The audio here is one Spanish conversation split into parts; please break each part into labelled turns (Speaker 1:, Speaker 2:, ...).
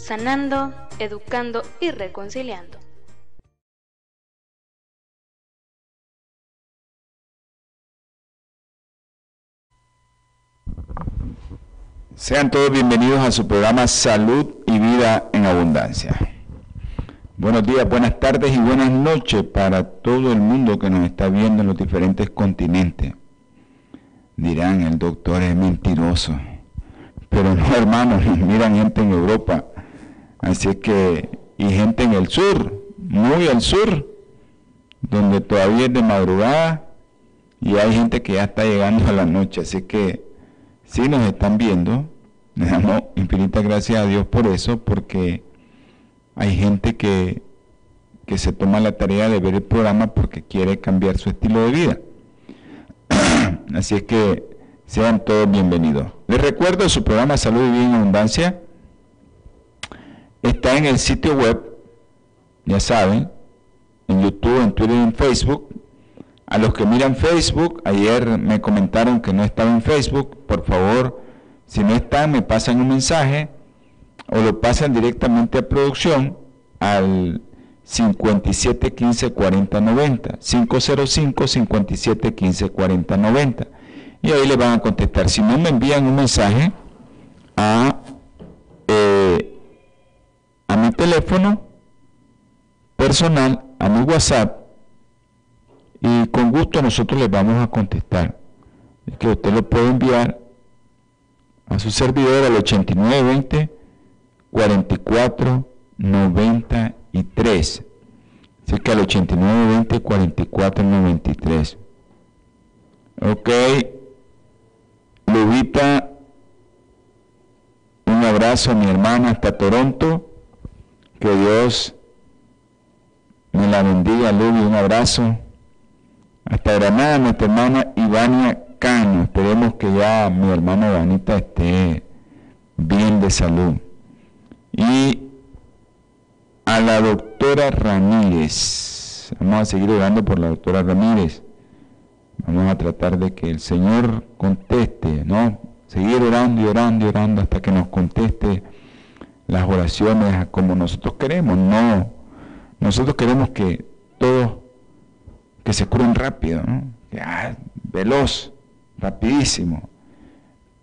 Speaker 1: sanando, educando y reconciliando.
Speaker 2: Sean todos bienvenidos a su programa Salud y Vida en Abundancia. Buenos días, buenas tardes y buenas noches para todo el mundo que nos está viendo en los diferentes continentes. Dirán, el doctor es mentiroso. Pero no, hermanos, miran gente en Europa, Así que, y gente en el sur, muy al sur, donde todavía es de madrugada y hay gente que ya está llegando a la noche. Así que, si nos están viendo, le damos infinitas gracias a Dios por eso, porque hay gente que, que se toma la tarea de ver el programa porque quiere cambiar su estilo de vida. Así es que sean todos bienvenidos. Les recuerdo su programa Salud y Vida en Abundancia está en el sitio web, ya saben, en YouTube, en Twitter y en Facebook. A los que miran Facebook, ayer me comentaron que no estaba en Facebook, por favor, si no están, me pasan un mensaje o lo pasan directamente a producción al 57 15 40 90, 505 57 15 40 90. Y ahí le van a contestar. Si no, me envían un mensaje a eh, a mi teléfono personal, a mi WhatsApp, y con gusto nosotros les vamos a contestar. Es que usted lo puede enviar a su servidor al 8920 44 93. Así que al 8920 44 93. Ok. Lubita, un abrazo a mi hermana hasta Toronto. Que Dios me la bendiga, Lubi, un abrazo. Hasta Granada, nuestra hermana Ivania Cano. Esperemos que ya mi hermana Ivanita esté bien de salud. Y a la doctora Ramírez. Vamos a seguir orando por la doctora Ramírez. Vamos a tratar de que el Señor conteste, ¿no? Seguir orando y orando y orando hasta que nos conteste las oraciones como nosotros queremos. No, nosotros queremos que todos que se curen rápido, ¿no? Ah, veloz, rapidísimo.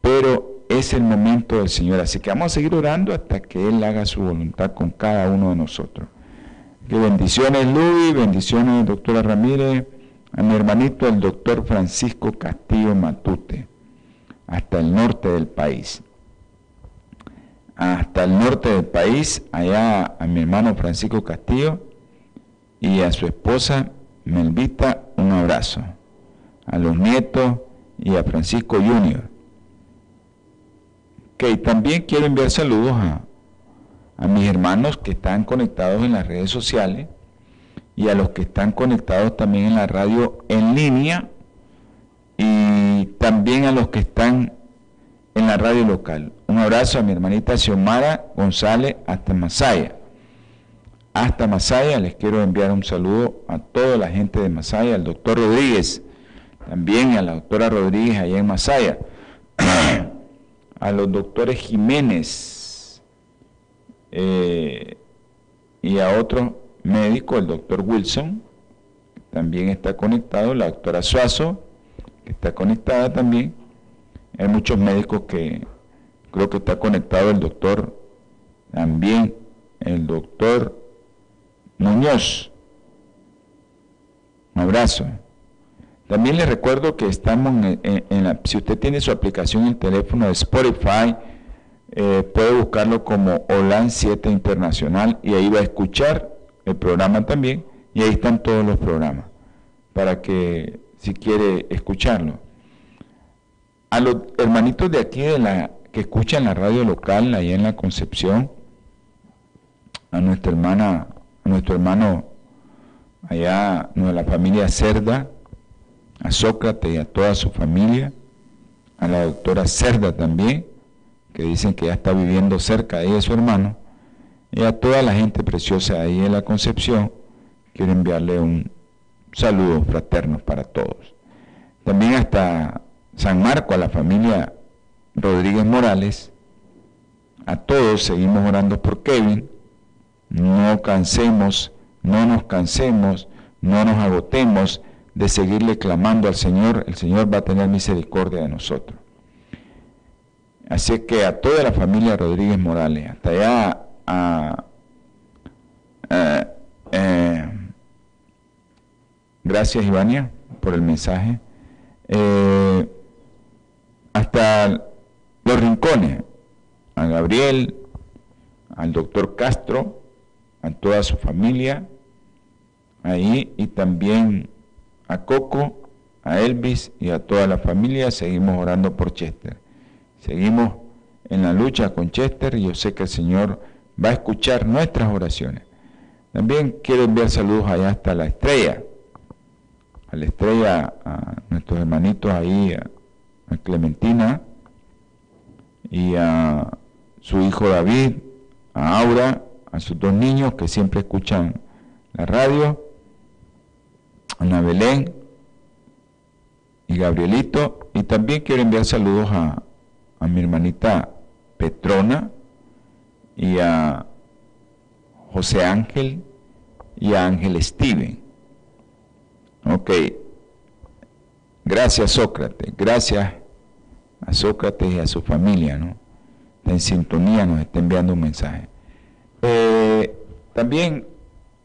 Speaker 2: Pero es el momento del Señor. Así que vamos a seguir orando hasta que Él haga su voluntad con cada uno de nosotros. Que bendiciones Luis, bendiciones doctora Ramírez, a mi hermanito el doctor Francisco Castillo Matute, hasta el norte del país hasta el norte del país, allá a mi hermano Francisco Castillo y a su esposa Melvita, un abrazo. A los nietos y a Francisco Junior. Que también quiero enviar saludos a, a mis hermanos que están conectados en las redes sociales y a los que están conectados también en la radio en línea y también a los que están en la radio local. Un abrazo a mi hermanita Xiomara González hasta Masaya. Hasta Masaya les quiero enviar un saludo a toda la gente de Masaya, al doctor Rodríguez, también a la doctora Rodríguez allá en Masaya, a los doctores Jiménez eh, y a otro médico, el doctor Wilson, también está conectado, la doctora Suazo, que está conectada también hay muchos médicos que creo que está conectado el doctor también, el doctor Muñoz. Un abrazo. También les recuerdo que estamos en, la, si usted tiene su aplicación en el teléfono de Spotify, eh, puede buscarlo como OLAN 7 Internacional y ahí va a escuchar el programa también y ahí están todos los programas para que si quiere escucharlo a los hermanitos de aquí de la que escuchan la radio local, ahí en la Concepción, a nuestra hermana, a nuestro hermano allá, de la familia Cerda, a Sócrates y a toda su familia, a la doctora Cerda también, que dicen que ya está viviendo cerca de ella su hermano, y a toda la gente preciosa ahí en la Concepción, quiero enviarle un saludo fraterno para todos. También hasta San Marco, a la familia Rodríguez Morales, a todos seguimos orando por Kevin, no cansemos, no nos cansemos, no nos agotemos de seguirle clamando al Señor, el Señor va a tener misericordia de nosotros. Así que a toda la familia Rodríguez Morales, hasta allá a, eh, gracias Ivania por el mensaje, eh, hasta los rincones, a Gabriel, al doctor Castro, a toda su familia ahí y también a Coco, a Elvis y a toda la familia. Seguimos orando por Chester. Seguimos en la lucha con Chester y yo sé que el Señor va a escuchar nuestras oraciones. También quiero enviar saludos allá hasta la estrella, a la estrella, a nuestros hermanitos ahí, a Clementina y a su hijo David, a Aura, a sus dos niños que siempre escuchan la radio, Ana Belén y Gabrielito. Y también quiero enviar saludos a, a mi hermanita Petrona y a José Ángel y a Ángel Steven. Ok. Gracias Sócrates, gracias a Sócrates y a su familia, ¿no? en sintonía nos está enviando un mensaje. Eh, también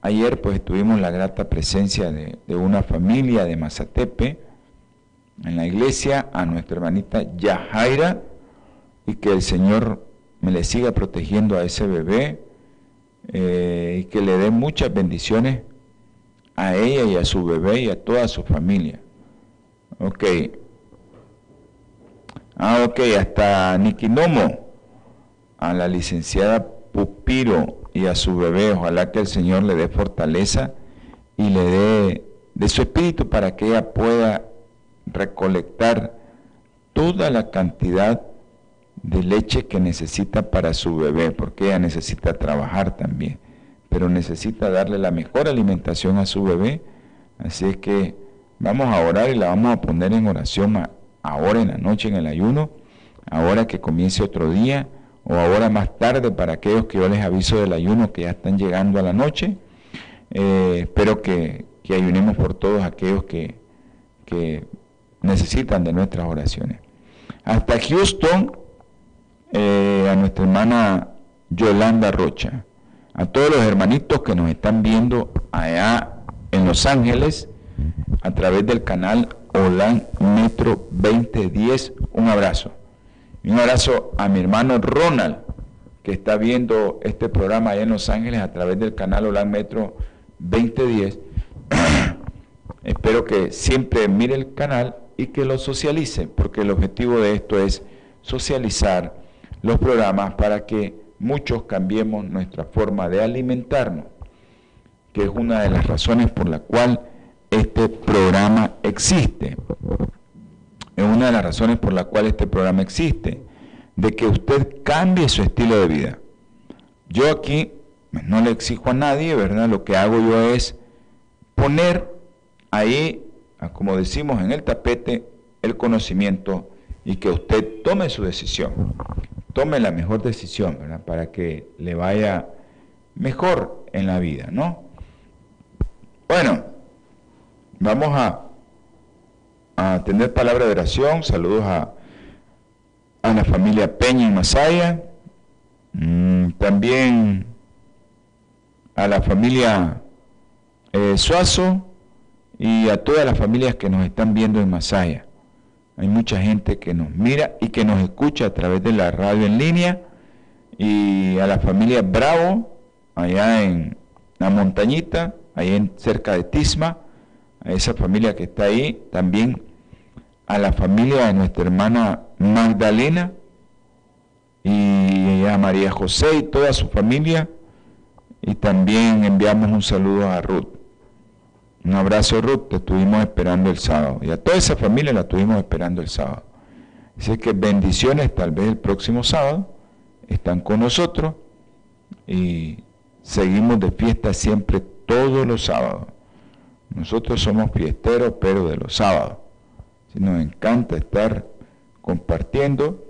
Speaker 2: ayer pues tuvimos la grata presencia de, una familia de Mazatepe en la iglesia, a nuestra hermanita Yajaira, y que el Señor me le siga protegiendo a ese bebé eh, y que le dé muchas bendiciones a ella y a su bebé y a toda su familia. Ok. Ah, ok, hasta Nikinomo a la licenciada Pupiro y a su bebé, ojalá que el Señor le dé fortaleza y le dé de su espíritu para que ella pueda recolectar toda la cantidad de leche que necesita para su bebé, porque ella necesita trabajar también, pero necesita darle la mejor alimentación a su bebé. Así es que vamos a orar y la vamos a poner en oración ahora en la noche en el ayuno, ahora que comience otro día o ahora más tarde para aquellos que yo les aviso del ayuno que ya están llegando a la noche. Eh, espero que, ayunemos por todos aquellos que, necesitan de nuestras oraciones. Hasta Houston, eh, a nuestra hermana Yolanda Rocha, a todos los hermanitos que nos están viendo allá en Los Ángeles a través del canal Olan Metro 2010, un abrazo. Un abrazo a mi hermano Ronald, que está viendo este programa allá en Los Ángeles a través del canal Hola Metro 2010. Espero que siempre mire el canal y que lo socialice, porque el objetivo de esto es socializar los programas para que muchos cambiemos nuestra forma de alimentarnos, que es una de las razones por la cual este programa existe es una de las razones por la cual este programa existe, de que usted cambie su estilo de vida. Yo aquí pues, no le exijo a nadie, ¿verdad? Lo que hago yo es poner ahí, como decimos en el tapete, el conocimiento y que usted tome su decisión. Tome la mejor decisión, ¿verdad? Para que le vaya mejor en la vida, ¿no? Bueno, vamos a a tener palabra de oración. Saludos a, a la familia Peña en Masaya. Mm, también a la familia eh, Suazo y a todas las familias que nos están viendo en Masaya. Hay mucha gente que nos mira y que nos escucha a través de la radio en línea. Y a la familia Bravo, allá en la montañita, ahí en, cerca de Tisma a esa familia que está ahí, también a la familia de nuestra hermana Magdalena y a María José y toda su familia Y también enviamos un saludo a Ruth. Un abrazo Ruth, te estuvimos esperando el sábado. Y a toda esa familia la estuvimos esperando el sábado. Así que bendiciones, tal vez el próximo sábado están con nosotros y seguimos de fiesta siempre todos los sábados. Nosotros somos fiesteros, pero de los sábados. Nos encanta estar compartiendo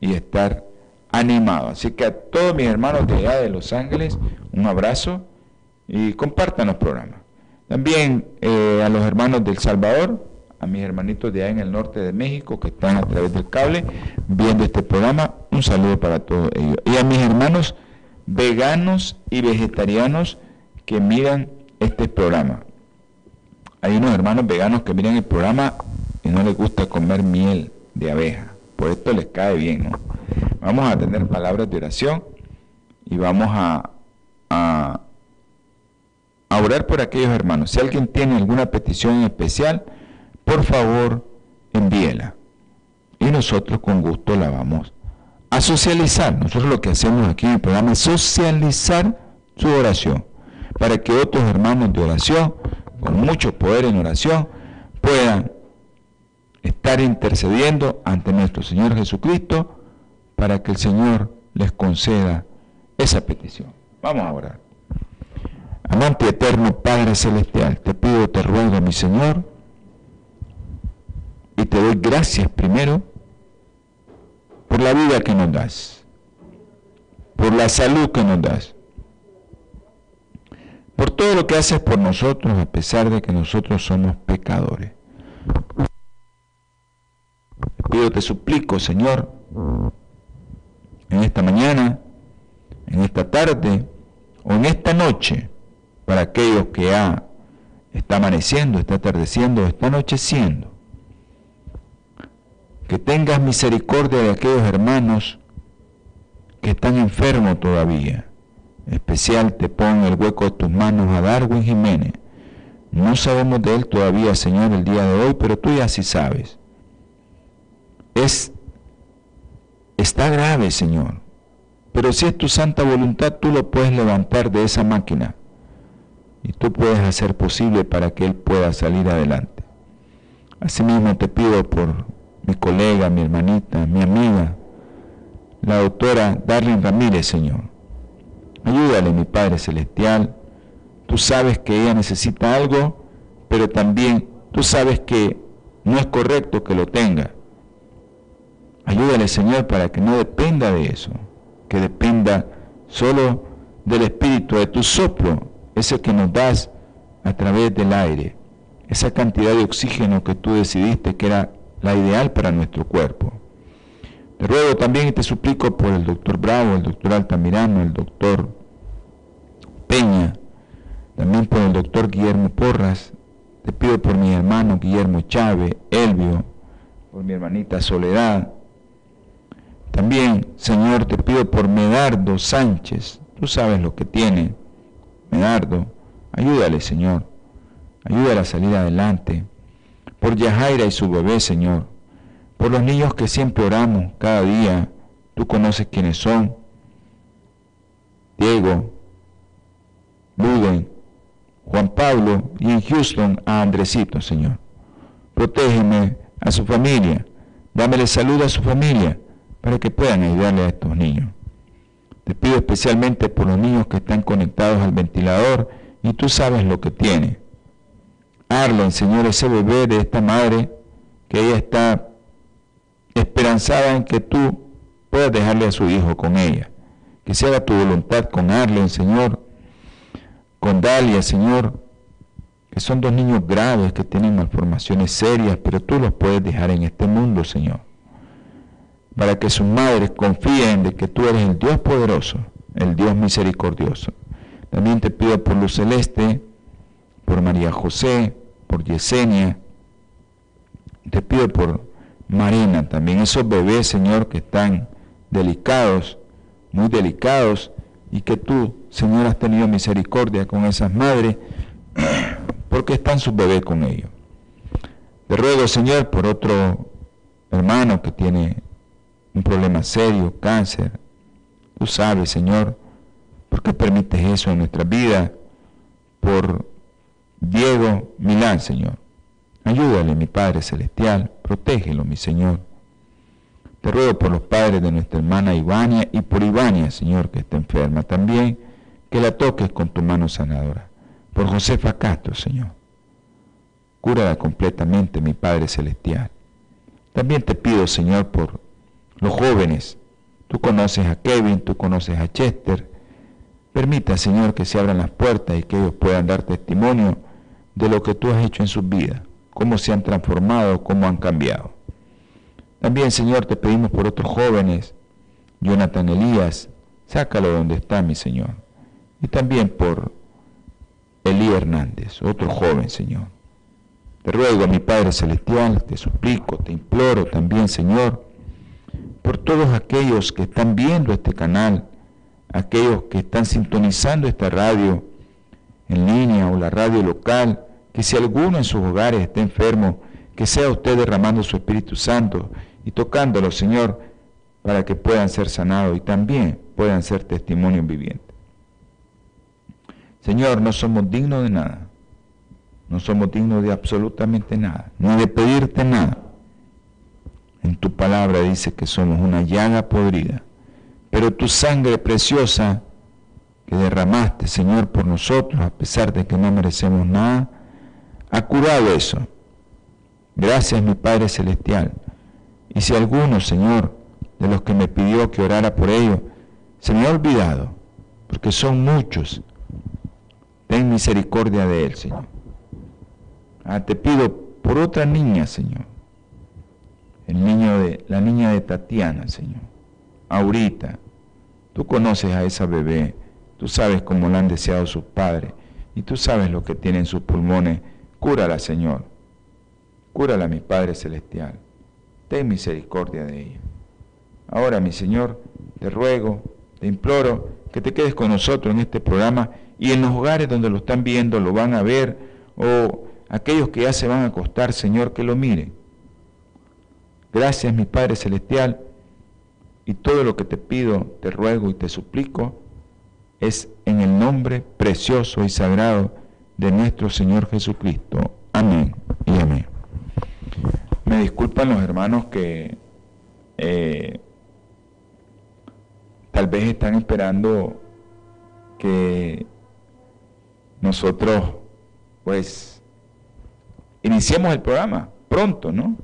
Speaker 2: y estar animados. Así que a todos mis hermanos de allá de Los Ángeles, un abrazo y compartan los programas. También eh, a los hermanos del Salvador, a mis hermanitos de allá en el norte de México que están a través del cable viendo este programa, un saludo para todos ellos. Y a mis hermanos veganos y vegetarianos que miran este programa. Hay unos hermanos veganos que miran el programa y no les gusta comer miel de abeja. Por esto les cae bien. Vamos a tener palabras de oración y vamos a, a, orar por aquellos hermanos. Si alguien tiene alguna petición especial, por favor, envíela. Y nosotros con gusto la vamos a socializar. Nosotros lo que hacemos aquí en el programa es socializar su oración, para que otros hermanos de oración, con mucho poder en oración, puedan estar intercediendo ante nuestro Señor Jesucristo para que el Señor les conceda esa petición. Vamos a orar. Amante eterno Padre Celestial, te pido, te ruego, mi Señor, y te doy gracias primero por la vida que nos das, por la salud que nos das, por todo lo que haces por nosotros a pesar de que nosotros somos pecadores. Te pido, te suplico, Señor, en esta mañana, en esta tarde o en esta noche, para aquellos que ya está amaneciendo, está atardeciendo, está anocheciendo. Que tengas misericordia de aquellos hermanos que están enfermos todavía. Especial te pon el hueco de tus manos a Darwin Jiménez. No sabemos de él todavía, Señor, el día de hoy, pero tú ya sí sabes. Es Está grave, Señor. Pero si es tu santa voluntad, tú lo puedes levantar de esa máquina y tú puedes hacer posible para que Él pueda salir adelante. Asimismo te pido por mi colega, mi hermanita, mi amiga, la doctora Darlene Ramírez, Señor. Ayúdale, mi Padre Celestial. Tú sabes que ella necesita algo, pero también tú sabes que no es correcto que lo tenga. Ayúdale, Señor, para que no dependa de eso, que dependa solo del Espíritu, de tu soplo, ese que nos das a través del aire, esa cantidad de oxígeno que tú decidiste que era la ideal para nuestro cuerpo. Te ruego también y te suplico por el doctor Bravo, el doctor Altamirano, el doctor Peña, también por el doctor Guillermo Porras, te pido por mi hermano Guillermo Chávez, Elvio, por mi hermanita Soledad, también, Señor, te pido por Medardo Sánchez. Tú sabes lo que tiene. Medardo, ayúdale, Señor. Ayúdale a salir adelante. Por Yajaira y su bebé, Señor. Por los niños que siempre oramos cada día. Tú conoces quiénes son. Diego, Luden, Juan Pablo y en Houston a Andresito, Señor. Protégeme a su familia. Dámele salud a su familia para que puedan ayudarle a estos niños. Te pido especialmente por los niños que están conectados al ventilador y tú sabes lo que tiene. Arlen, Señor, ese bebé de esta madre, que ella está esperanzada en que tú puedas dejarle a su hijo con ella. Que se haga tu voluntad con Arlen, Señor, con Dalia, Señor, que son dos niños graves que tienen malformaciones serias, pero tú los puedes dejar en este mundo, Señor para que sus madres confíen de que tú eres el Dios poderoso, el Dios misericordioso. También te pido por Luz Celeste, por María José, por Yesenia, te pido por Marina, también esos bebés, Señor, que están delicados, muy delicados, y que tú, Señor, has tenido misericordia con esas madres, porque están sus bebés con ellos. Te ruego, Señor, por otro hermano que tiene un problema serio, cáncer. Tú sabes, Señor, ¿Por qué permites eso en nuestra vida? Por Diego Milán, Señor. Ayúdale, mi Padre Celestial, protégelo, mi Señor. Te ruego por los padres de nuestra hermana Ivania y por Ivania, Señor, que está enferma también, que la toques con tu mano sanadora. Por Josefa Castro, Señor. Cúrala completamente, mi Padre Celestial. También te pido, Señor, por los jóvenes. Tú conoces a Kevin, tú conoces a Chester. Permita, Señor, que se abran las puertas y que ellos puedan dar testimonio de lo que tú has hecho en sus vidas, cómo se han transformado, cómo han cambiado. También, Señor, te pedimos por otros jóvenes, Jonathan Elías, sácalo donde está, mi Señor. Y también por Elí Hernández, otro joven, Señor. Te ruego, mi Padre Celestial, te suplico, te imploro también, Señor, por todos aquellos que están viendo este canal, aquellos que están sintonizando esta radio en línea o la radio local, que si alguno en sus hogares está enfermo, que sea usted derramando su Espíritu Santo y tocándolo, Señor, para que puedan ser sanados y también puedan ser testimonio viviente. Señor, no somos dignos de nada, no somos dignos de absolutamente nada, ni de pedirte nada. En tu palabra dice que somos una llaga podrida, pero tu sangre preciosa que derramaste, Señor, por nosotros, a pesar de que no merecemos nada, ha curado eso. Gracias, mi Padre Celestial. Y si alguno, Señor, de los que me pidió que orara por ellos, se me ha olvidado, porque son muchos, ten misericordia de él, Señor. Ah, te pido por otra niña, Señor. El niño de, la niña de Tatiana, Señor. Ahorita, tú conoces a esa bebé, tú sabes cómo la han deseado sus padres, y tú sabes lo que tiene en sus pulmones. Cúrala, Señor. Cúrala, mi Padre Celestial ten misericordia de ella. Ahora, mi Señor, te ruego, te imploro que te quedes con nosotros en este programa y en los hogares donde lo están viendo, lo van a ver, o aquellos que ya se van a acostar, Señor, que lo miren. Gracias, mi Padre Celestial, y todo lo que te pido, te ruego y te suplico, es en el nombre precioso y sagrado de nuestro Señor Jesucristo. Amén y amén. Me disculpan los hermanos que eh, tal vez están esperando que nosotros pues iniciemos el programa pronto, ¿no?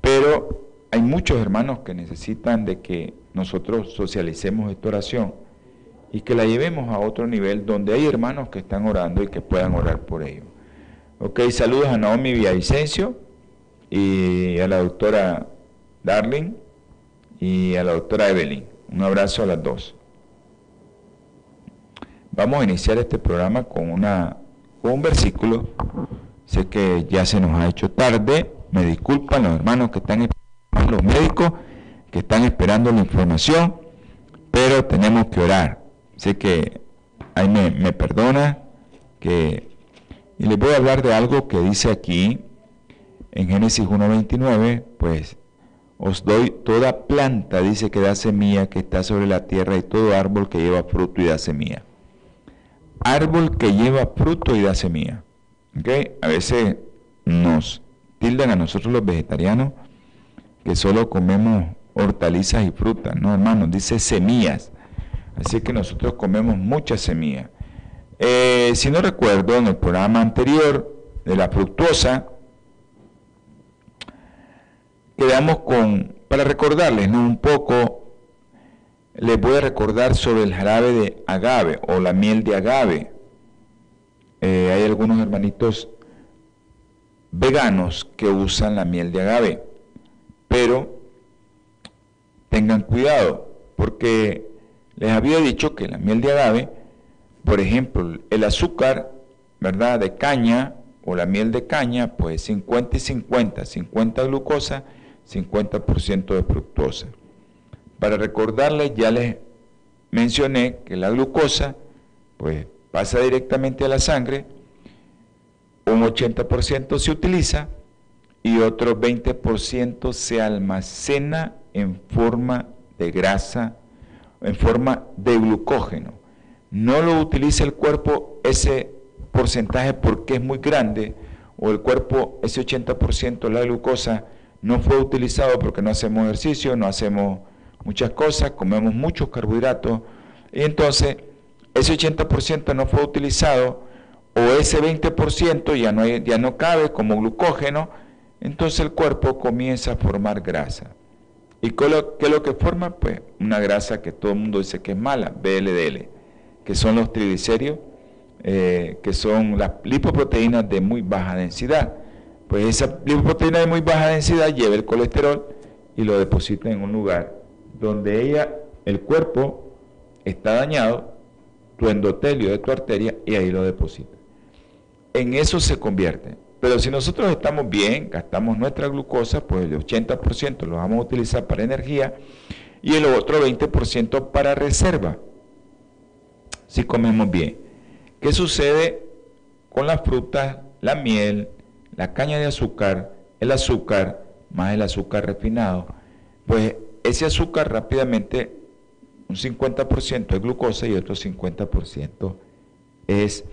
Speaker 2: Pero hay muchos hermanos que necesitan de que nosotros socialicemos esta oración y que la llevemos a otro nivel donde hay hermanos que están orando y que puedan orar por ellos. Ok, saludos a Naomi Villavicencio y a la doctora Darling y a la doctora Evelyn. Un abrazo a las dos. Vamos a iniciar este programa con, una, con un versículo. Sé que ya se nos ha hecho tarde. Me disculpan los hermanos que están los médicos que están esperando la información, pero tenemos que orar. Sé que ahí me, perdona que y les voy a hablar de algo que dice aquí en Génesis 1.29, pues os doy toda planta, dice que da semilla, que está sobre la tierra, y todo árbol que lleva fruto y da semilla. Árbol que lleva fruto y da semilla. ¿Okay? A veces nos tildan a nosotros los vegetarianos que solo comemos hortalizas y frutas. No, hermanos, dice semillas. Así que nosotros comemos muchas semillas. Eh, si no recuerdo, en el programa anterior de la fructuosa, quedamos con, para recordarles un poco, les voy a recordar sobre el jarabe de agave o la miel de agave. Eh, hay algunos hermanitos veganos que usan la miel de agave, pero tengan cuidado, porque les había dicho que la miel de agave, por ejemplo, el azúcar, ¿verdad?, de caña o la miel de caña, pues 50 y 50, 50 glucosa 50% de fructosa. Para recordarles, ya les mencioné que la glucosa pues pasa directamente a la sangre, un 80% se utiliza y otro 20% se almacena en forma de grasa, en forma de glucógeno. no lo utiliza el cuerpo ese porcentaje porque es muy grande, o el cuerpo, ese 80% de la glucosa, no fue utilizado porque no hacemos ejercicio, no hacemos muchas cosas, comemos muchos carbohidratos, y entonces ese 80% no fue utilizado, o ese 20% ya no, ya no cabe como glucógeno, entonces el cuerpo comienza a formar grasa. ¿Y qué es lo que forma? Pues una grasa que todo el mundo dice que es mala, BLDL, que son los triglicéridos, eh, que son las lipoproteínas de muy baja densidad. Pues esa lipoproteína de muy baja densidad lleva el colesterol y lo deposita en un lugar donde ella, el cuerpo está dañado, tu endotelio de tu arteria, y ahí lo deposita. En eso se convierte. Pero si nosotros estamos bien, gastamos nuestra glucosa, pues el 80% lo vamos a utilizar para energía y el otro 20% para reserva. Si comemos bien. ¿Qué sucede con las frutas, la miel, la caña de azúcar, el azúcar, más el azúcar refinado? Pues ese azúcar rápidamente, un 50% es glucosa y otro 50% es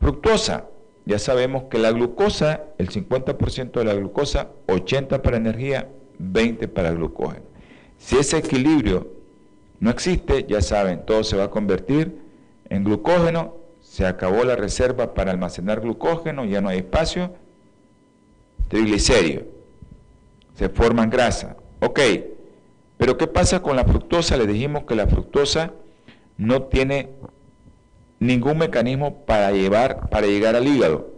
Speaker 2: fructosa. Ya sabemos que la glucosa, el 50% de la glucosa, 80 para energía, 20 para glucógeno. Si ese equilibrio no existe, ya saben, todo se va a convertir en glucógeno, se acabó la reserva para almacenar glucógeno, ya no hay espacio, triglicéridos, se forman grasa. Ok, pero ¿qué pasa con la fructosa? Le dijimos que la fructosa no tiene ningún mecanismo para, llevar, para llegar al hígado.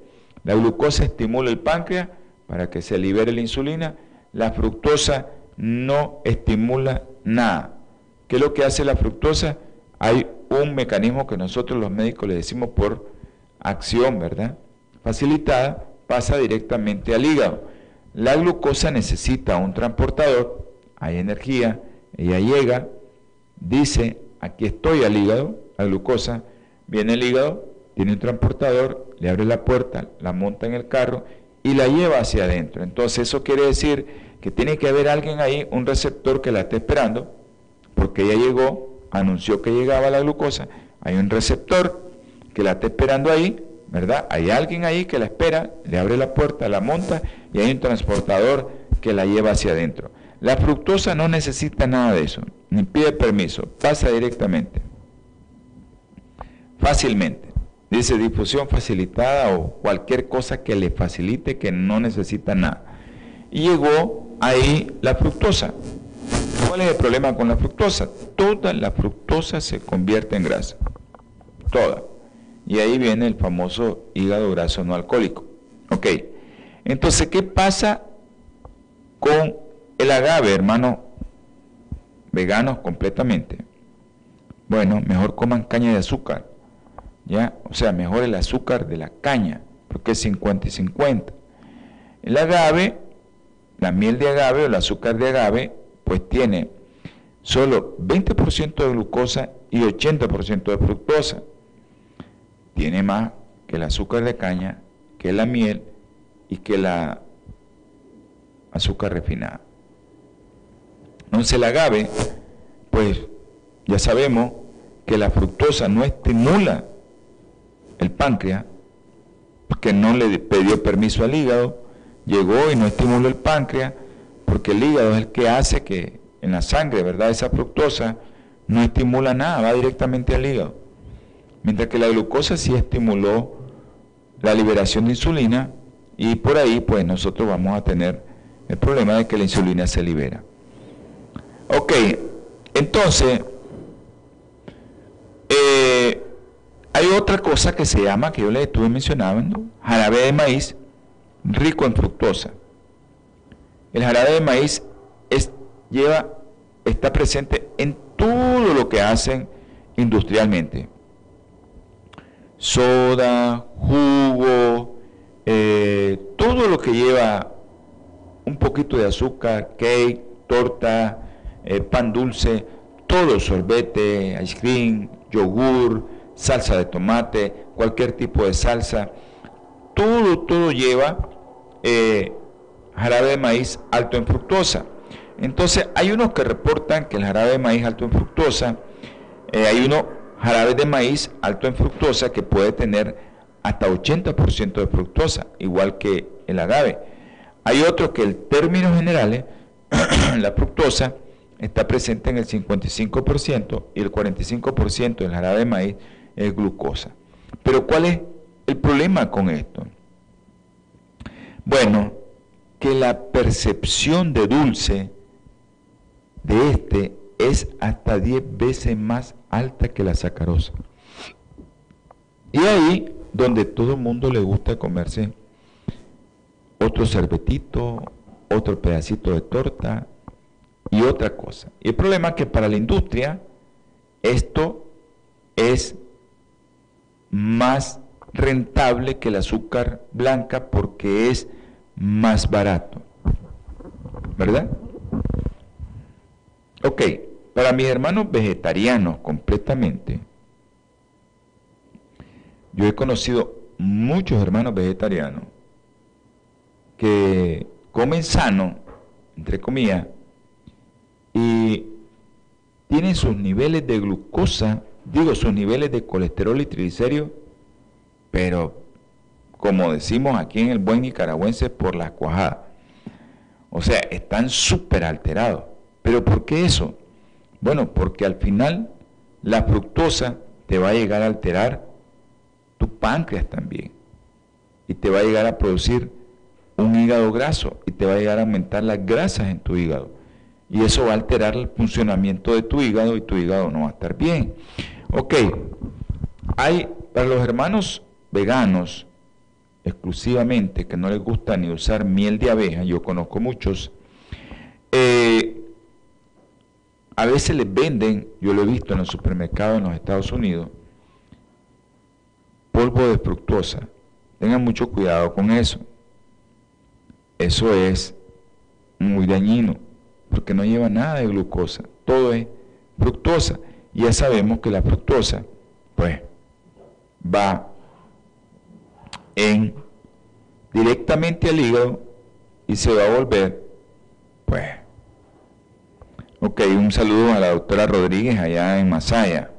Speaker 2: La glucosa estimula el páncreas para que se libere la insulina. La fructosa no estimula nada. ¿Qué es lo que hace la fructosa? Hay un mecanismo que nosotros los médicos le decimos por acción, ¿verdad? Facilitada, pasa directamente al hígado. La glucosa necesita un transportador, hay energía, ella llega, dice, aquí estoy al hígado, la glucosa, Viene el hígado, tiene un transportador, le abre la puerta, la monta en el carro y la lleva hacia adentro. Entonces eso quiere decir que tiene que haber alguien ahí, un receptor que la esté esperando, porque ella llegó, anunció que llegaba la glucosa, hay un receptor que la está esperando ahí, ¿verdad? Hay alguien ahí que la espera, le abre la puerta, la monta y hay un transportador que la lleva hacia adentro. La fructosa no necesita nada de eso, ni pide permiso, pasa directamente fácilmente. Dice difusión facilitada o cualquier cosa que le facilite que no necesita nada. Y llegó ahí la fructosa. ¿Cuál es el problema con la fructosa? Toda la fructosa se convierte en grasa. Toda. Y ahí viene el famoso hígado graso no alcohólico. Ok. Entonces, ¿qué pasa con el agave, hermano? Veganos completamente. Bueno, mejor coman caña de azúcar o sea, mejor el azúcar de la caña, porque es 50 y 50. El agave, la miel de agave o el azúcar de agave, pues tiene solo 20% de glucosa y 80% de fructosa. Tiene más que el azúcar de caña, que la miel y que la azúcar refinada. Entonces el agave, pues ya sabemos que la fructosa no estimula el páncreas, porque no le pidió permiso al hígado, llegó y no estimuló el páncreas, porque el hígado es el que hace que en la sangre, ¿verdad? Esa fructosa no estimula nada, va directamente al hígado. Mientras que la glucosa sí estimuló la liberación de insulina y por ahí pues nosotros vamos a tener el problema de que la insulina se libera. Ok, entonces, eh, hay otra cosa que se llama, que yo les estuve mencionando, jarabe de maíz rico en fructosa. El jarabe de maíz lleva, está presente en todo lo que hacen industrialmente. Soda, jugo, eh, todo lo que lleva un poquito de azúcar, cake, torta, eh, pan dulce, todo, sorbete, ice cream, yogur, salsa de tomate, cualquier tipo de salsa, todo, todo lleva eh, jarabe de maíz alto en fructosa. Entonces hay unos que reportan que el jarabe de maíz alto en fructosa, eh, hay uno jarabes de maíz alto en fructosa que puede tener hasta 80% de fructosa, igual que el agave. Hay otro que en términos generales, la fructosa está presente en el 55% y el 45% del jarabe de maíz es glucosa. Pero ¿cuál es el problema con esto? Bueno, que la percepción de dulce de este es hasta 10 veces más alta que la sacarosa. Y ahí donde todo el mundo le gusta comerse otro cervetito, otro pedacito de torta y otra cosa. Y el problema es que para la industria esto es más rentable que el azúcar blanca porque es más barato. ¿Verdad? Ok, para mis hermanos vegetarianos completamente, yo he conocido muchos hermanos vegetarianos que comen sano, entre comillas, y tienen sus niveles de glucosa, digo, sus niveles de colesterol y triglicéridos, pero como decimos aquí en el buen nicaragüense, por la cuajada. O sea, están súper alterados. ¿Pero por qué eso? Bueno, porque al final la fructosa te va a llegar a alterar tu páncreas también. Y te va a llegar a producir un hígado graso y te va a llegar a aumentar las grasas en tu hígado. Y eso va a alterar el funcionamiento de tu hígado y tu hígado no va a estar bien. Ok, hay para los hermanos veganos exclusivamente que no les gusta ni usar miel de abeja, yo conozco muchos, eh, a veces les venden, yo lo he visto en los supermercados en los Estados Unidos, polvo de fructosa. Tengan mucho cuidado con eso. Eso es muy dañino, porque no lleva nada de glucosa, todo es fructosa. Ya sabemos que la fructosa, pues, va en directamente al hígado y se va a volver, pues, Ok, un saludo a la doctora Rodríguez allá en Masaya.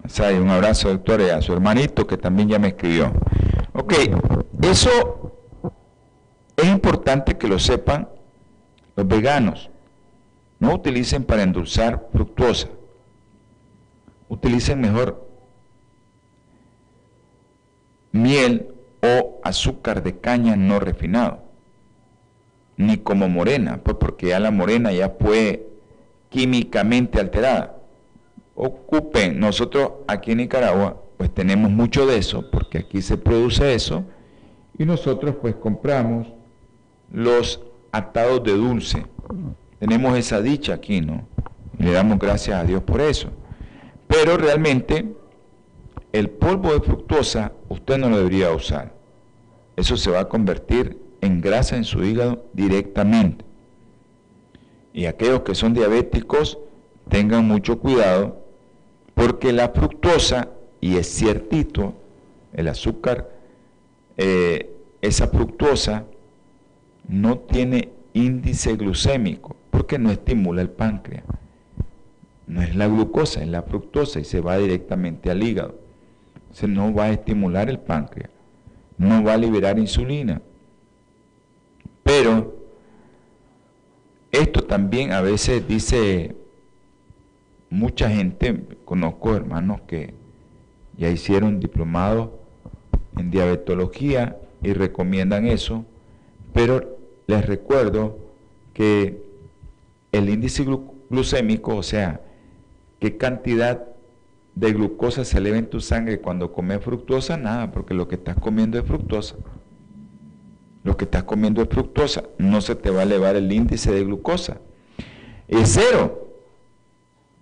Speaker 2: Masaya, un abrazo doctora a su hermanito que también ya me escribió. Ok, eso es importante que lo sepan los veganos. No utilicen para endulzar fructuosa. Utilicen mejor miel o azúcar de caña no refinado ni como morena, pues porque ya la morena ya fue químicamente alterada. Ocupen, nosotros aquí en Nicaragua pues tenemos mucho de eso, porque aquí se produce eso, y nosotros pues compramos los atados de dulce. Tenemos esa dicha aquí, ¿no? Le damos gracias a Dios por eso. Pero realmente el polvo de fructosa usted no lo debería usar. Eso se va a convertir en grasa en su hígado directamente. Y aquellos que son diabéticos tengan mucho cuidado porque la fructosa, y es ciertito, el azúcar, eh, esa fructosa no tiene índice glucémico porque no estimula el páncreas. No es la glucosa, es la fructosa y se va directamente al hígado. Se no va a estimular el páncreas, no va a liberar insulina pero esto también a veces dice mucha gente, conozco hermanos que ya hicieron diplomado en diabetología y recomiendan eso, pero les recuerdo que el índice glucémico, o sea, qué cantidad de glucosa se eleva en tu sangre cuando comes fructosa, nada, porque lo que estás comiendo es fructosa lo que estás comiendo es fructosa, no se te va a elevar el índice de glucosa. Es cero.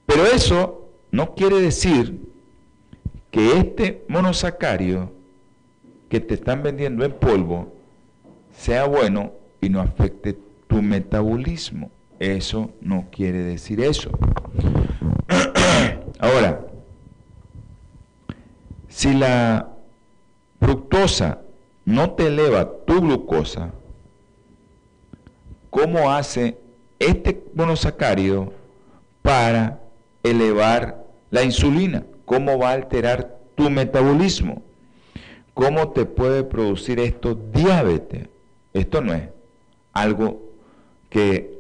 Speaker 2: Pero eso no quiere decir que este monosacario que te están vendiendo en polvo sea bueno y no afecte tu metabolismo. Eso no quiere decir eso. Ahora, si la fructosa no te eleva tu glucosa, ¿cómo hace este monosacárido para elevar La insulina, ¿cómo va a alterar tu metabolismo? ¿Cómo te puede producir esto diabetes? Esto no es algo que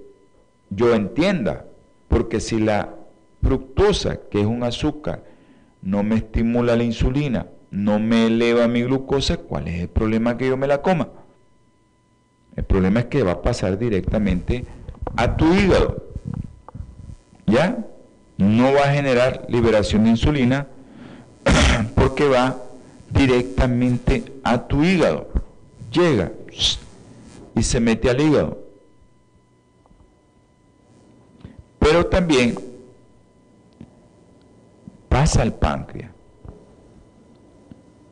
Speaker 2: yo entienda, porque si la fructosa, que es un azúcar, no me estimula la insulina, no me eleva mi glucosa, ¿cuál es el problema que yo me la coma? El problema es que va a pasar directamente a tu hígado. ¿Ya? No va a generar liberación de insulina porque va directamente a tu hígado. Llega y se mete al hígado. Pero también pasa al páncreas.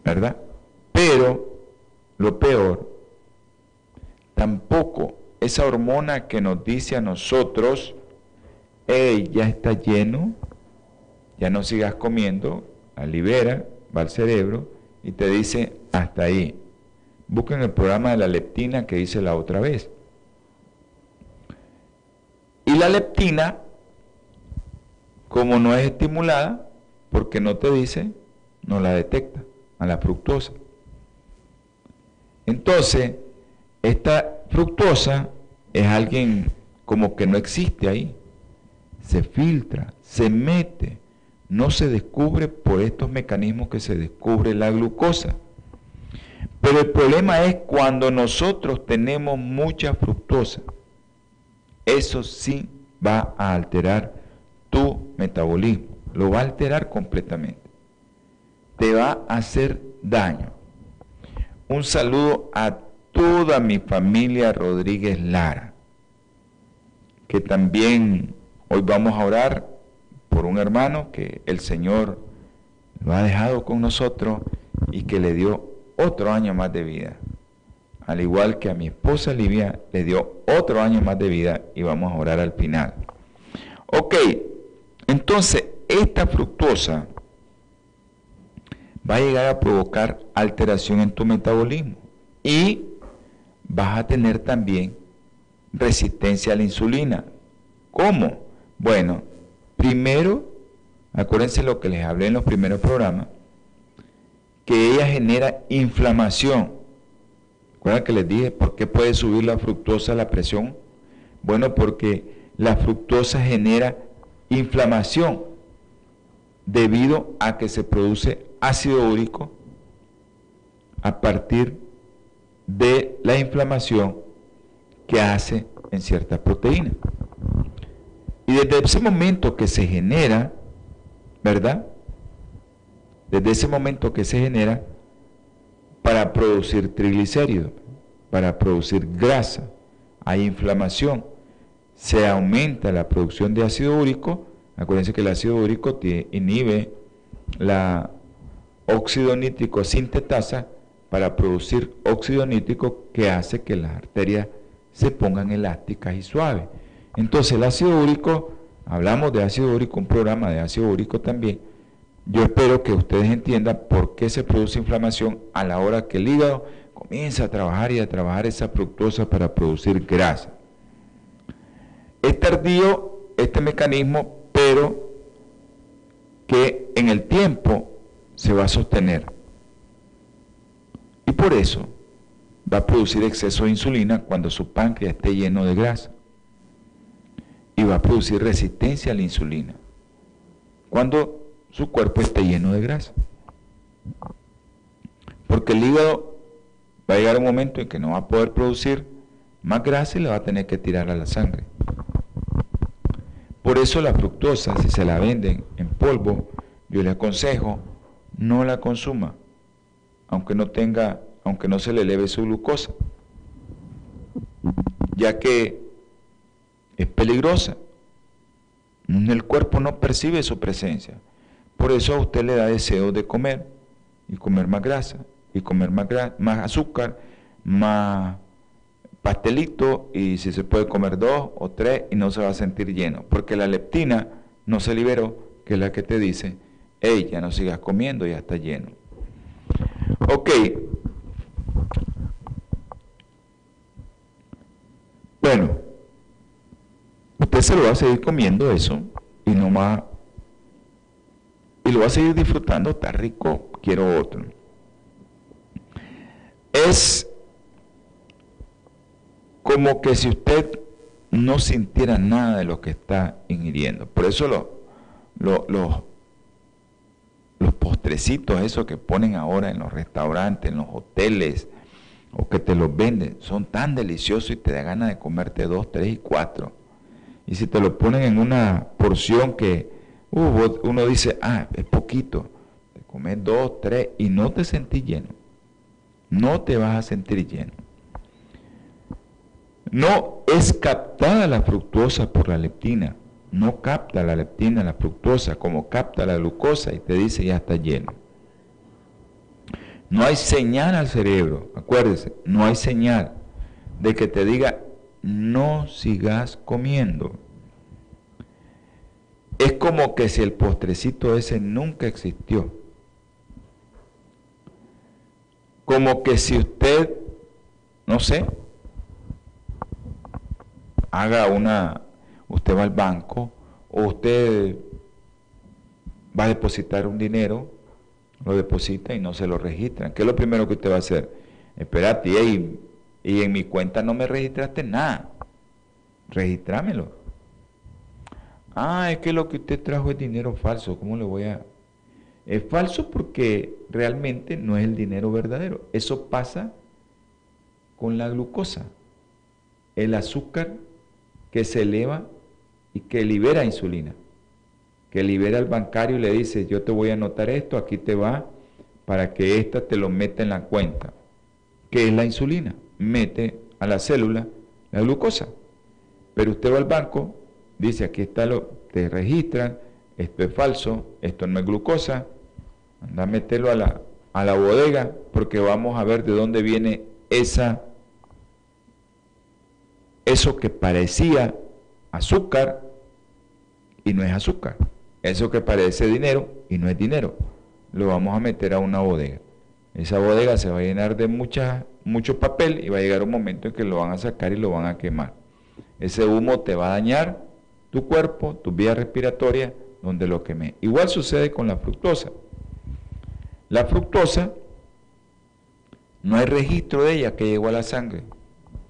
Speaker 2: ¿Verdad? Pero lo peor, tampoco esa hormona que nos dice a nosotros, hey, ya está lleno, ya no sigas comiendo, la libera, va al cerebro y te dice, hasta ahí. Busquen el programa de la leptina que hice la otra vez. Y la leptina, como no es estimulada, porque no te dice, no la detecta a la fructosa. Entonces, esta fructosa es alguien como que no existe ahí. Se filtra, se mete, no se descubre por estos mecanismos que se descubre la glucosa. Pero el problema es cuando nosotros tenemos mucha fructosa. Eso sí va a alterar tu metabolismo. Lo va a alterar completamente. Te va a hacer daño. Un saludo a toda mi familia Rodríguez Lara, que también hoy vamos a orar por un hermano que el Señor lo ha dejado con nosotros y que le dio otro año más de vida. Al igual que a mi esposa Livia le dio otro año más de vida y vamos a orar al final. Ok, entonces esta fructuosa va a llegar a provocar alteración en tu metabolismo y vas a tener también resistencia a la insulina. ¿Cómo? Bueno, Primero, acuérdense lo que les hablé en los primeros programas, que ella genera inflamación. ¿Recuerdan que les dije por qué puede subir la fructosa la presión? Bueno, porque la fructosa genera inflamación debido a que se produce ácido úrico a partir de la inflamación que hace en ciertas proteínas. Y desde ese momento que se genera, ¿verdad? Desde ese momento que se genera para producir triglicéridos, para producir grasa, hay inflamación, se aumenta la producción de ácido úrico, acuérdense que el ácido úrico inhibe la óxido nítrico sintetasa para producir óxido nítrico que hace que las arterias se pongan elásticas y suaves. Entonces el ácido úrico, hablamos de ácido úrico, un programa de ácido úrico también. Yo espero que ustedes entiendan por qué se produce inflamación a la hora que el hígado comienza a trabajar y a trabajar esa fructosa para producir grasa. Es tardío este mecanismo, pero que en el tiempo se va a sostener. Y por eso va a producir exceso de insulina cuando su páncreas esté lleno de grasa y va a producir resistencia a la insulina cuando su cuerpo esté lleno de grasa. Porque el hígado va a llegar un momento en que no va a poder producir más grasa y le va a tener que tirar a la sangre. Por eso la fructosa, si se la venden en polvo, yo le aconsejo no la consuma, aunque no tenga, aunque no se le eleve su glucosa, ya que es peligrosa. El cuerpo no percibe su presencia. Por eso a usted le da deseo de comer y comer más grasa y comer más, más azúcar, más pastelito y si se puede comer dos o tres y no se va a sentir lleno. Porque la leptina no se liberó, que es la que te dice, hey, ya no sigas comiendo, ya está lleno. Ok. Bueno, usted se lo va a seguir comiendo eso y no va y lo va a seguir disfrutando, está rico, quiero otro. Es como que si usted no sintiera nada de lo que está ingiriendo. Por eso los postrecitos, esos que ponen ahora en los restaurantes, en los hoteles, o que te los venden, son tan deliciosos y te da ganas de comerte dos, tres y cuatro. Y si te lo ponen en una porción que uno dice, ah, es poquito, te comes dos, tres y no te sentís lleno. No te vas a sentir lleno. No es captada la fructosa por la leptina. No capta la leptina la fructosa como capta la glucosa y te dice ya está lleno. No hay señal al cerebro, acuérdese, no hay señal de que te diga no sigas comiendo. Es como que si el postrecito ese nunca existió. Como que si usted, no sé, haga una, usted va al banco o usted va a depositar un dinero lo deposita y no se lo registran. ¿Qué es lo primero que usted va a hacer? Espérate, y, y en mi cuenta no me registraste nada. Registrámelo. Ah, es que lo que usted trajo es dinero falso. ¿Cómo le voy a...? Es falso porque realmente no es el dinero verdadero. Eso pasa con la glucosa. El azúcar que se eleva y que libera insulina que libera al bancario y le dice, yo te voy a anotar esto, aquí te va, para que ésta te lo meta en la cuenta, que es la insulina, mete a la célula la glucosa. Pero usted va al banco, dice, aquí está lo, te registran, esto es falso, esto no es glucosa, anda a meterlo a la, a la bodega, porque vamos a ver de dónde viene esa, eso que parecía azúcar y no es azúcar. Eso que parece dinero y no es dinero, lo vamos a meter a una bodega. Esa bodega se va a llenar de mucha, mucho papel y va a llegar un momento en que lo van a sacar y lo van a quemar. Ese humo te va a dañar tu cuerpo, tu vía respiratoria, donde lo quemé. Igual sucede con la fructosa. La fructosa, no hay registro de ella que llegó a la sangre.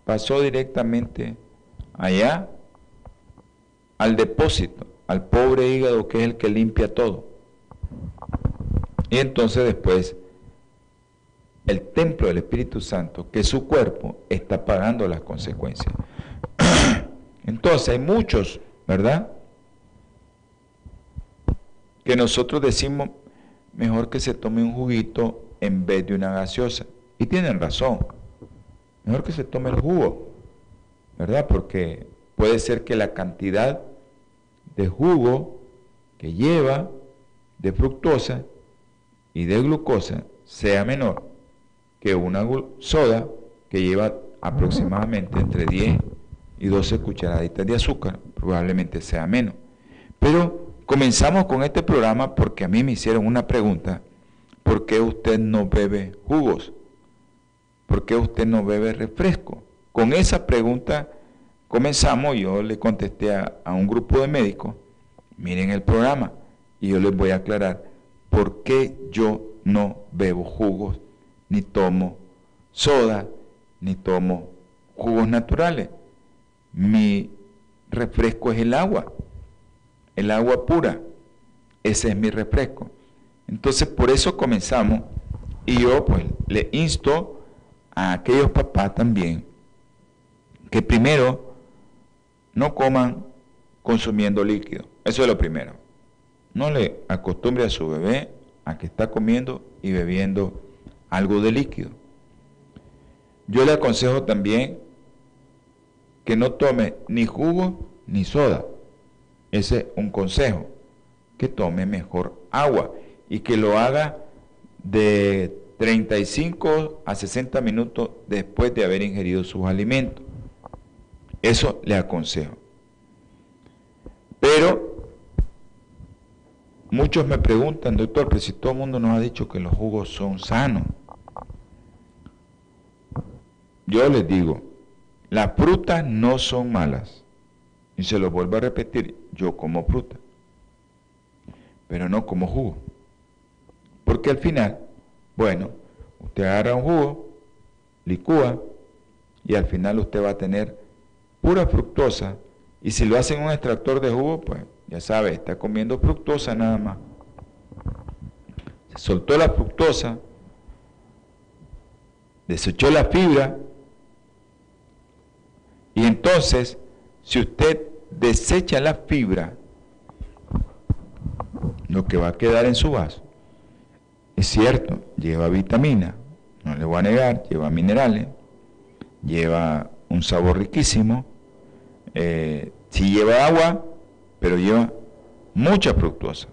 Speaker 2: Pasó directamente allá al depósito al pobre hígado que es el que limpia todo. Y entonces después el templo del Espíritu Santo, que su cuerpo está pagando las consecuencias. Entonces hay muchos, ¿verdad? Que nosotros decimos, mejor que se tome un juguito en vez de una gaseosa. Y tienen razón. Mejor que se tome el jugo, ¿verdad? Porque puede ser que la cantidad de jugo que lleva de fructosa y de glucosa sea menor que una soda que lleva aproximadamente entre 10 y 12 cucharaditas de azúcar, probablemente sea menos. Pero comenzamos con este programa porque a mí me hicieron una pregunta, ¿por qué usted no bebe jugos? ¿Por qué usted no bebe refresco? Con esa pregunta comenzamos, yo le contesté a, un grupo de médicos, miren el programa y yo les voy a aclarar por qué yo no bebo jugos, ni tomo soda, ni tomo jugos naturales. Mi refresco es el agua, el agua pura. Ese es mi refresco. Entonces por eso comenzamos y yo pues le insto a aquellos papás también que primero no coman consumiendo líquido. Eso es lo primero. No le acostumbre a su bebé a que está comiendo y bebiendo algo de líquido. Yo le aconsejo también que no tome ni jugo ni soda. Ese es un consejo. Que tome mejor agua y que lo haga de 35 a 60 minutos después de haber ingerido sus alimentos. Eso le aconsejo. Pero muchos me preguntan, doctor, pero si todo el mundo nos ha dicho que los jugos son sanos. Yo les digo, las frutas no son malas. Y se lo vuelvo a repetir, yo como fruta, pero no como jugo. Porque al final, bueno, usted agarra un jugo, licúa y al final usted va a tener pura fructosa. Y si lo hace en un extractor de jugo, pues ya sabe, está comiendo fructosa nada más. Se soltó la fructosa, desechó la fibra y entonces, si usted desecha la fibra, lo que va a quedar en su vaso, es cierto, lleva vitamina, no le voy a negar, lleva minerales, lleva un sabor riquísimo, eh, sí lleva agua, pero lleva mucha fructuosa.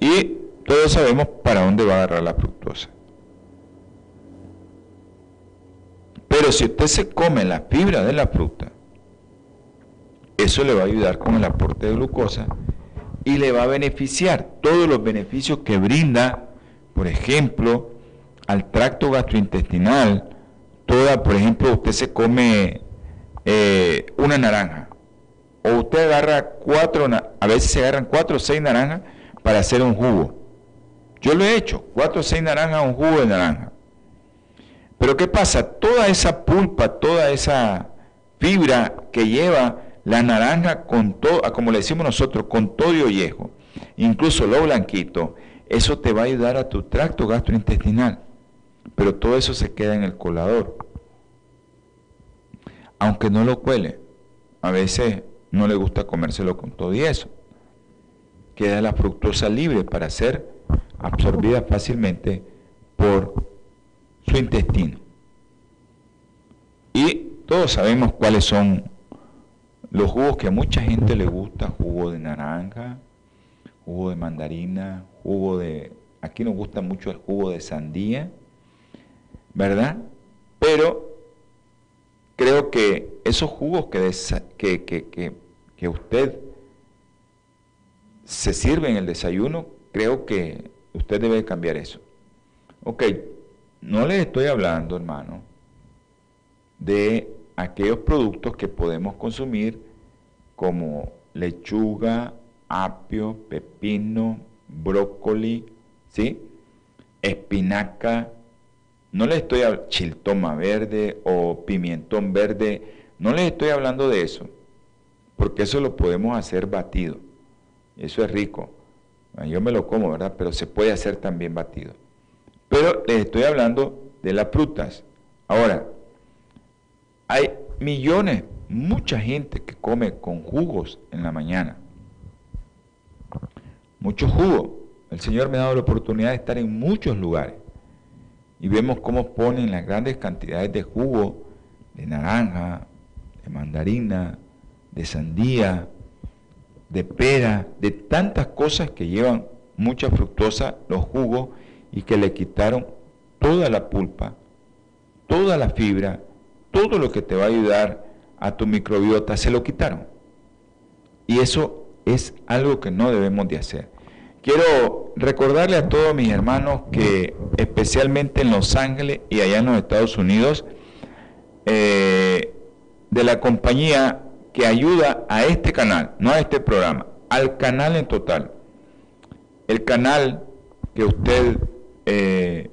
Speaker 2: Y todos sabemos para dónde va a agarrar la fructosa. Pero si usted se come la fibra de la fruta, eso le va a ayudar con el aporte de glucosa y le va a beneficiar todos los beneficios que brinda, por ejemplo, al tracto gastrointestinal. Toda, por ejemplo, usted se come eh, una naranja, o usted agarra cuatro, a veces se agarran cuatro o seis naranjas para hacer un jugo. Yo lo he hecho, cuatro o seis naranjas, un jugo de naranja. Pero ¿qué pasa? Toda esa pulpa, toda esa fibra que lleva la naranja con todo, como le decimos nosotros, con todo y ollejo, incluso lo blanquito, eso te va a ayudar a tu tracto gastrointestinal. Pero todo eso se queda en el colador. Aunque no lo cuele, a veces no le gusta comérselo con todo y eso. Queda la fructosa libre para ser absorbida fácilmente por su intestino. Y todos sabemos cuáles son los jugos que a mucha gente le gusta, jugo de naranja, jugo de mandarina, jugo de... Aquí nos gusta mucho el jugo de sandía, ¿verdad? Pero creo que esos jugos que, que, que, que, usted se sirve en el desayuno, creo que usted debe cambiar eso. Ok, no les estoy hablando, hermano, de aquellos productos que podemos consumir como lechuga, apio, pepino, brócoli, ¿sí? espinaca, no les estoy hablando chiltoma verde o pimientón verde, no les estoy hablando de eso, porque eso lo podemos hacer batido. Eso es rico. Yo me lo como, ¿verdad? Pero se puede hacer también batido. Pero les estoy hablando de las frutas. Ahora, hay millones, mucha gente que come con jugos en la mañana. Mucho jugo. El Señor me ha dado la oportunidad de estar en muchos lugares. Y vemos cómo ponen las grandes cantidades de jugo de naranja, de mandarina, de sandía, de pera, de tantas cosas que llevan mucha fructosa los jugos y que le quitaron toda la pulpa, toda la fibra, todo lo que te va a ayudar a tu microbiota, se lo quitaron. Y eso es algo que no debemos de hacer. Quiero recordarle a todos mis hermanos que especialmente en Los Ángeles y allá en los Estados Unidos, eh, de la compañía que ayuda a este canal, no a este programa, al canal en total. El canal que usted eh,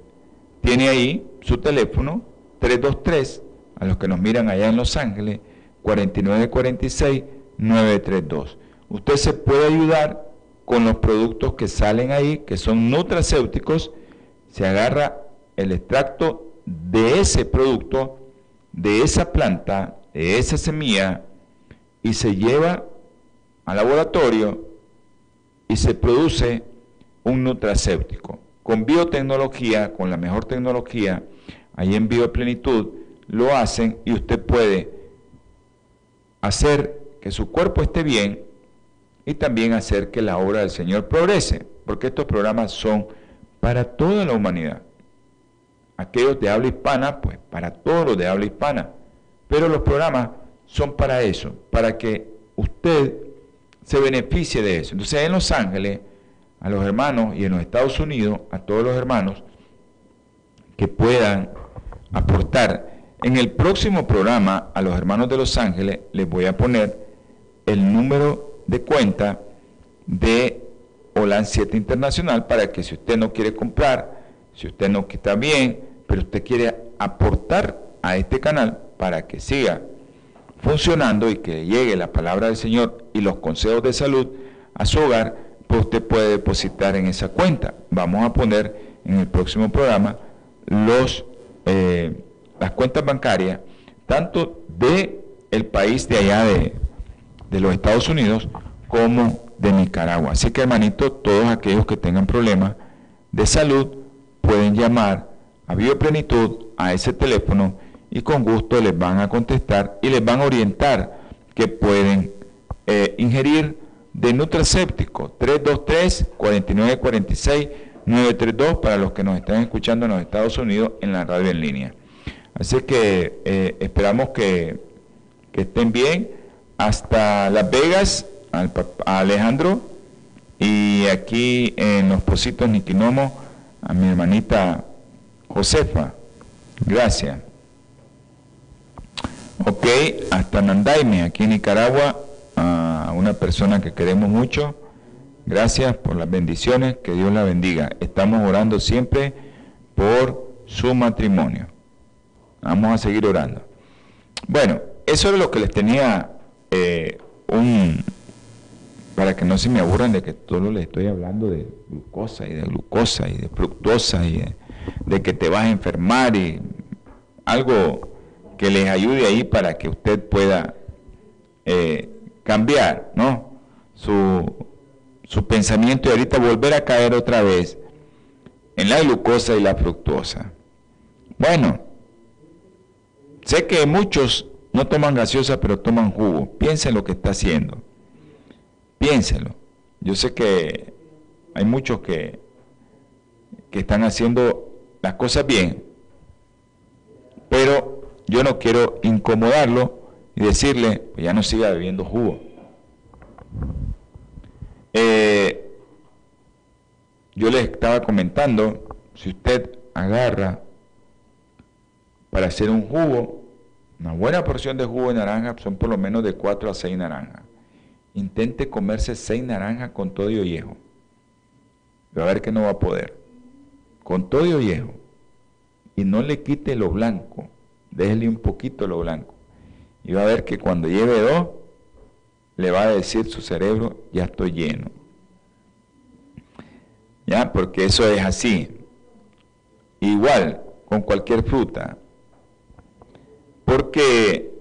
Speaker 2: tiene ahí su teléfono 323, a los que nos miran allá en Los Ángeles, 4946-932. Usted se puede ayudar con los productos que salen ahí, que son nutracéuticos, se agarra el extracto de ese producto, de esa planta, de esa semilla, y se lleva al laboratorio y se produce un nutracéutico con biotecnología, con la mejor tecnología, ahí en Bioplenitud, lo hacen y usted puede hacer que su cuerpo esté bien y también hacer que la obra del Señor progrese, porque estos programas son para toda la humanidad. Aquellos de habla hispana, pues para todos los de habla hispana, pero los programas son para eso, para que usted se beneficie de eso. Entonces en Los Ángeles, a los hermanos y en los Estados Unidos, a todos los hermanos que puedan aportar. En el próximo programa, a los hermanos de Los Ángeles, les voy a poner el número de cuenta de OLAN 7 Internacional para que si usted no quiere comprar, si usted no está bien, pero usted quiere aportar a este canal para que siga funcionando y que llegue la palabra del Señor y los consejos de salud a su hogar, pues usted puede depositar en esa cuenta. Vamos a poner en el próximo programa los, eh, las cuentas bancarias, tanto de el país de allá de, de los Estados Unidos como de Nicaragua. Así que hermanito, todos aquellos que tengan problemas de salud pueden llamar a Bioplenitud a ese teléfono y con gusto les van a contestar y les van a orientar que pueden eh, ingerir de nutracéptico 323-4946-932 para los que nos están escuchando en los Estados Unidos en la radio en línea. Así que eh, esperamos que, estén bien. Hasta Las Vegas, a Alejandro, y aquí en los Positos Niquinomo, a mi hermanita Josefa. Gracias. Ok, hasta Nandaime, aquí en Nicaragua, una persona que queremos mucho. Gracias por las bendiciones, que Dios la bendiga. Estamos orando siempre por su matrimonio. Vamos a seguir orando. Bueno, eso es lo que les tenía eh, un... Para que no se me aburran de que todo les estoy hablando de glucosa y de glucosa y de fructosa y de que te vas a enfermar y algo que les ayude ahí para que usted pueda eh, cambiar ¿no? su, su pensamiento y ahorita volver a caer otra vez en la glucosa y la fructosa. Bueno, sé que muchos no toman gaseosa pero toman jugo. Piensen lo que está haciendo. Piénsenlo. Yo sé que hay muchos que, que están haciendo las cosas bien, pero yo no quiero incomodarlo y decirle, pues ya no siga bebiendo jugo. Eh, yo les estaba comentando, si usted agarra para hacer un jugo, una buena porción de jugo de naranja son por lo menos de 4 a 6 naranjas. Intente comerse 6 naranjas con todo y ollejo. Va a ver que no va a poder. Con todo y ollejo. Y no le quite lo blanco déjele un poquito lo blanco. Y va a ver que cuando lleve dos, le va a decir su cerebro, ya estoy lleno. ¿Ya? Porque eso es así. Igual con cualquier fruta. Porque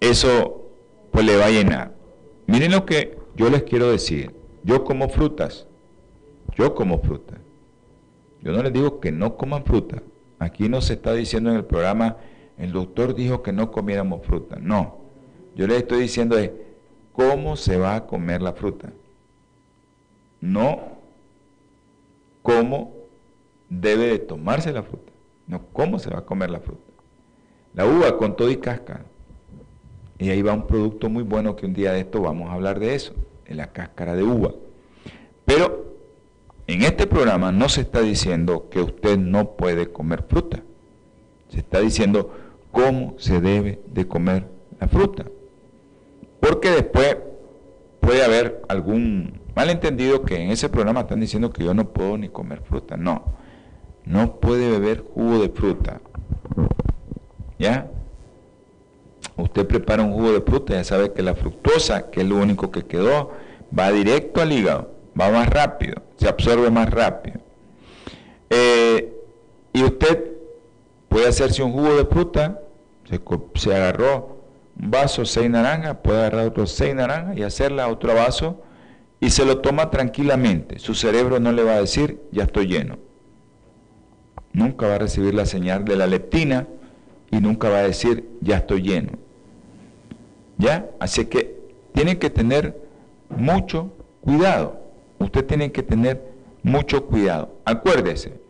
Speaker 2: eso pues le va a llenar. Miren lo que yo les quiero decir. Yo como frutas. Yo como frutas. Yo no les digo que no coman fruta. Aquí no se está diciendo en el programa, el doctor dijo que no comiéramos fruta. No, yo le estoy diciendo de cómo se va a comer la fruta. No cómo debe de tomarse la fruta. No cómo se va a comer la fruta. La uva con todo y cáscara. Y ahí va un producto muy bueno que un día de esto vamos a hablar de eso, de la cáscara de uva. Pero en este programa no se está diciendo que usted no puede comer fruta. Se está diciendo cómo se debe de comer la fruta. Porque después puede haber algún malentendido que en ese programa están diciendo que yo no puedo ni comer fruta. No, no puede beber jugo de fruta. ¿Ya? Usted prepara un jugo de fruta, ya sabe que la fructosa, que es lo único que quedó, va directo al hígado, va más rápido se absorbe más rápido. Eh, y usted puede hacerse un jugo de fruta, se, agarró un vaso, seis naranjas, puede agarrar otros seis naranjas y hacerla otro vaso y se lo toma tranquilamente. Su cerebro no le va a decir, ya estoy lleno. Nunca va a recibir la señal de la leptina y nunca va a decir, ya estoy lleno. ¿Ya? Así que tiene que tener mucho cuidado usted tiene que tener mucho cuidado. Acuérdese,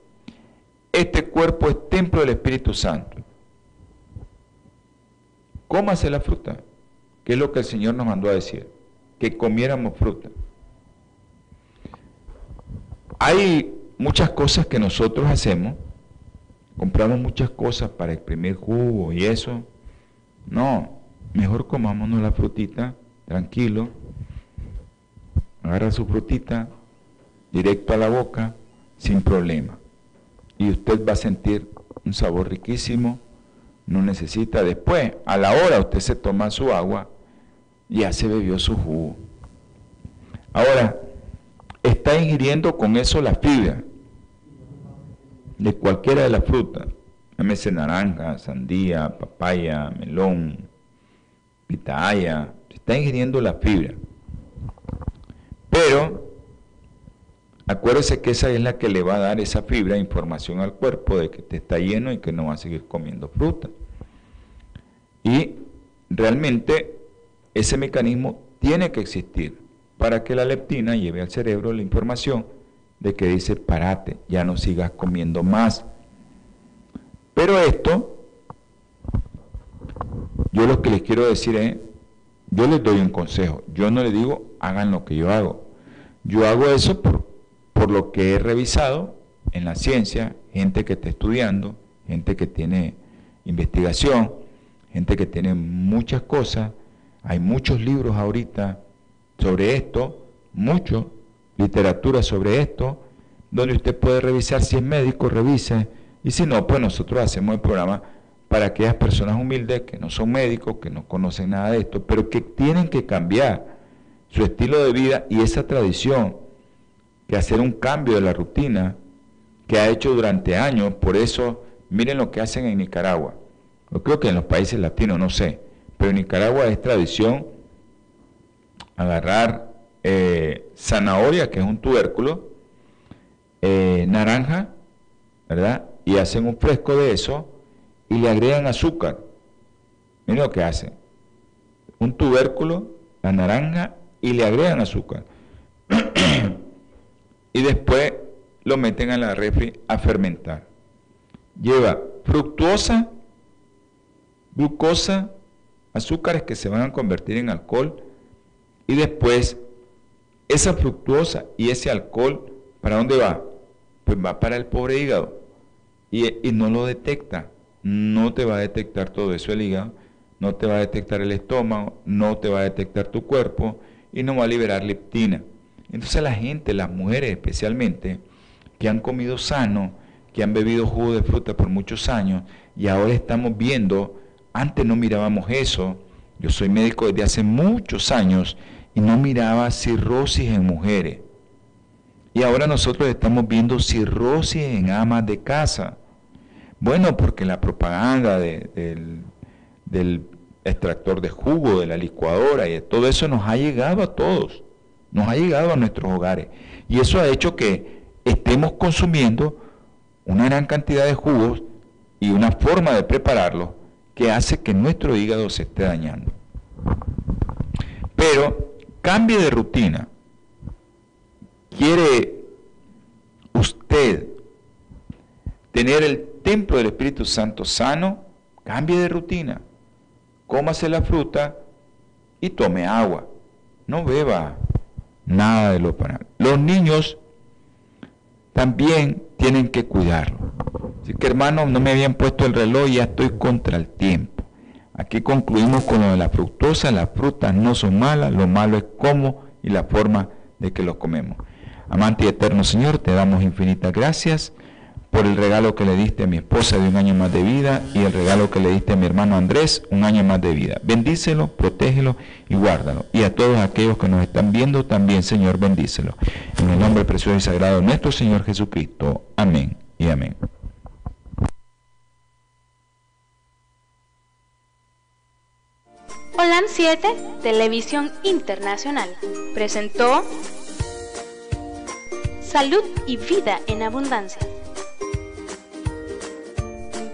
Speaker 2: este cuerpo es templo del Espíritu Santo. Cómase la fruta, que es lo que el Señor nos mandó a decir, que comiéramos fruta. Hay muchas cosas que nosotros hacemos, compramos muchas cosas para exprimir jugo y eso. No, mejor comámonos la frutita, tranquilo, agarra su frutita, directo a la boca, sin problema. Y usted va a sentir un sabor riquísimo, no necesita después, a la hora usted se toma su agua, ya se bebió su jugo. Ahora, está ingiriendo con eso la fibra de cualquiera de las frutas, llámese naranja, sandía, papaya, melón, pitaya, está ingiriendo la fibra. Pero acuérdese que esa es la que le va a dar esa fibra información al cuerpo de que te está lleno y que no va a seguir comiendo fruta. Y realmente ese mecanismo tiene que existir para que la leptina lleve al cerebro la información de que dice, parate, ya no sigas comiendo más. Pero esto, yo lo que les quiero decir es, yo les doy un consejo, yo no les digo, hagan lo que yo hago. Yo hago eso por, por lo que he revisado en la ciencia, gente que está estudiando, gente que tiene investigación, gente que tiene muchas cosas, hay muchos libros ahorita sobre esto, mucho literatura sobre esto, donde usted puede revisar si es médico, revise, y si no, pues nosotros hacemos el programa para aquellas personas humildes que no son médicos, que no conocen nada de esto, pero que tienen que cambiar su estilo de vida y esa tradición, que hacer un cambio de la rutina que ha hecho durante años, por eso miren lo que hacen en Nicaragua. Yo creo que en los países latinos, no sé, pero en Nicaragua es tradición agarrar eh, zanahoria, que es un tubérculo, eh, naranja, ¿verdad? Y hacen un fresco de eso y le agregan azúcar. Miren lo que hacen. Un tubérculo, la naranja, y le agregan azúcar. Y después lo meten a la refri a fermentar. Lleva fructuosa, glucosa, azúcares que se van a convertir en alcohol y después esa fructuosa y ese alcohol, ¿para dónde va? Pues va para el pobre hígado y, no lo detecta. No te va a detectar todo eso el hígado, no te va a detectar el estómago, no te va a detectar tu cuerpo y no va a liberar leptina. Entonces la gente, las mujeres especialmente, que han comido sano, que han bebido jugo de fruta por muchos años y ahora estamos viendo, antes no mirábamos eso, yo soy médico desde hace muchos años y no miraba cirrosis en mujeres. Y ahora nosotros estamos viendo cirrosis en amas de casa. Bueno, porque la propaganda del, del extractor de jugo, de la licuadora y de todo eso nos ha llegado a todos, nos ha llegado a nuestros hogares. Y eso ha hecho que estemos consumiendo una gran cantidad de jugos y una forma de prepararlo que hace que nuestro hígado se esté dañando. Pero Cambie de rutina. ¿Quiere usted tener el templo del Espíritu Santo sano? Cambie de rutina. Cómase la fruta y tome agua. No beba nada de lo para. Los niños también tienen que cuidarlo. Así que hermanos, no me habían puesto el reloj y ya estoy contra el tiempo. Aquí concluimos con lo de la fructosa. Las frutas no son malas, lo malo es cómo y la forma de que los comemos. Amante y eterno Señor, te damos infinitas gracias por el regalo que le diste a mi esposa de un año más de vida y el regalo que le diste a mi hermano Andrés, un año más de vida. Bendícelo, protégelo y guárdalo. Y a todos aquellos que nos están viendo también, Señor, bendícelo. En el nombre precioso y sagrado de nuestro Señor Jesucristo. Amén y amén.
Speaker 1: Holan 7, Televisión Internacional, presentó Salud y Vida en Abundancia.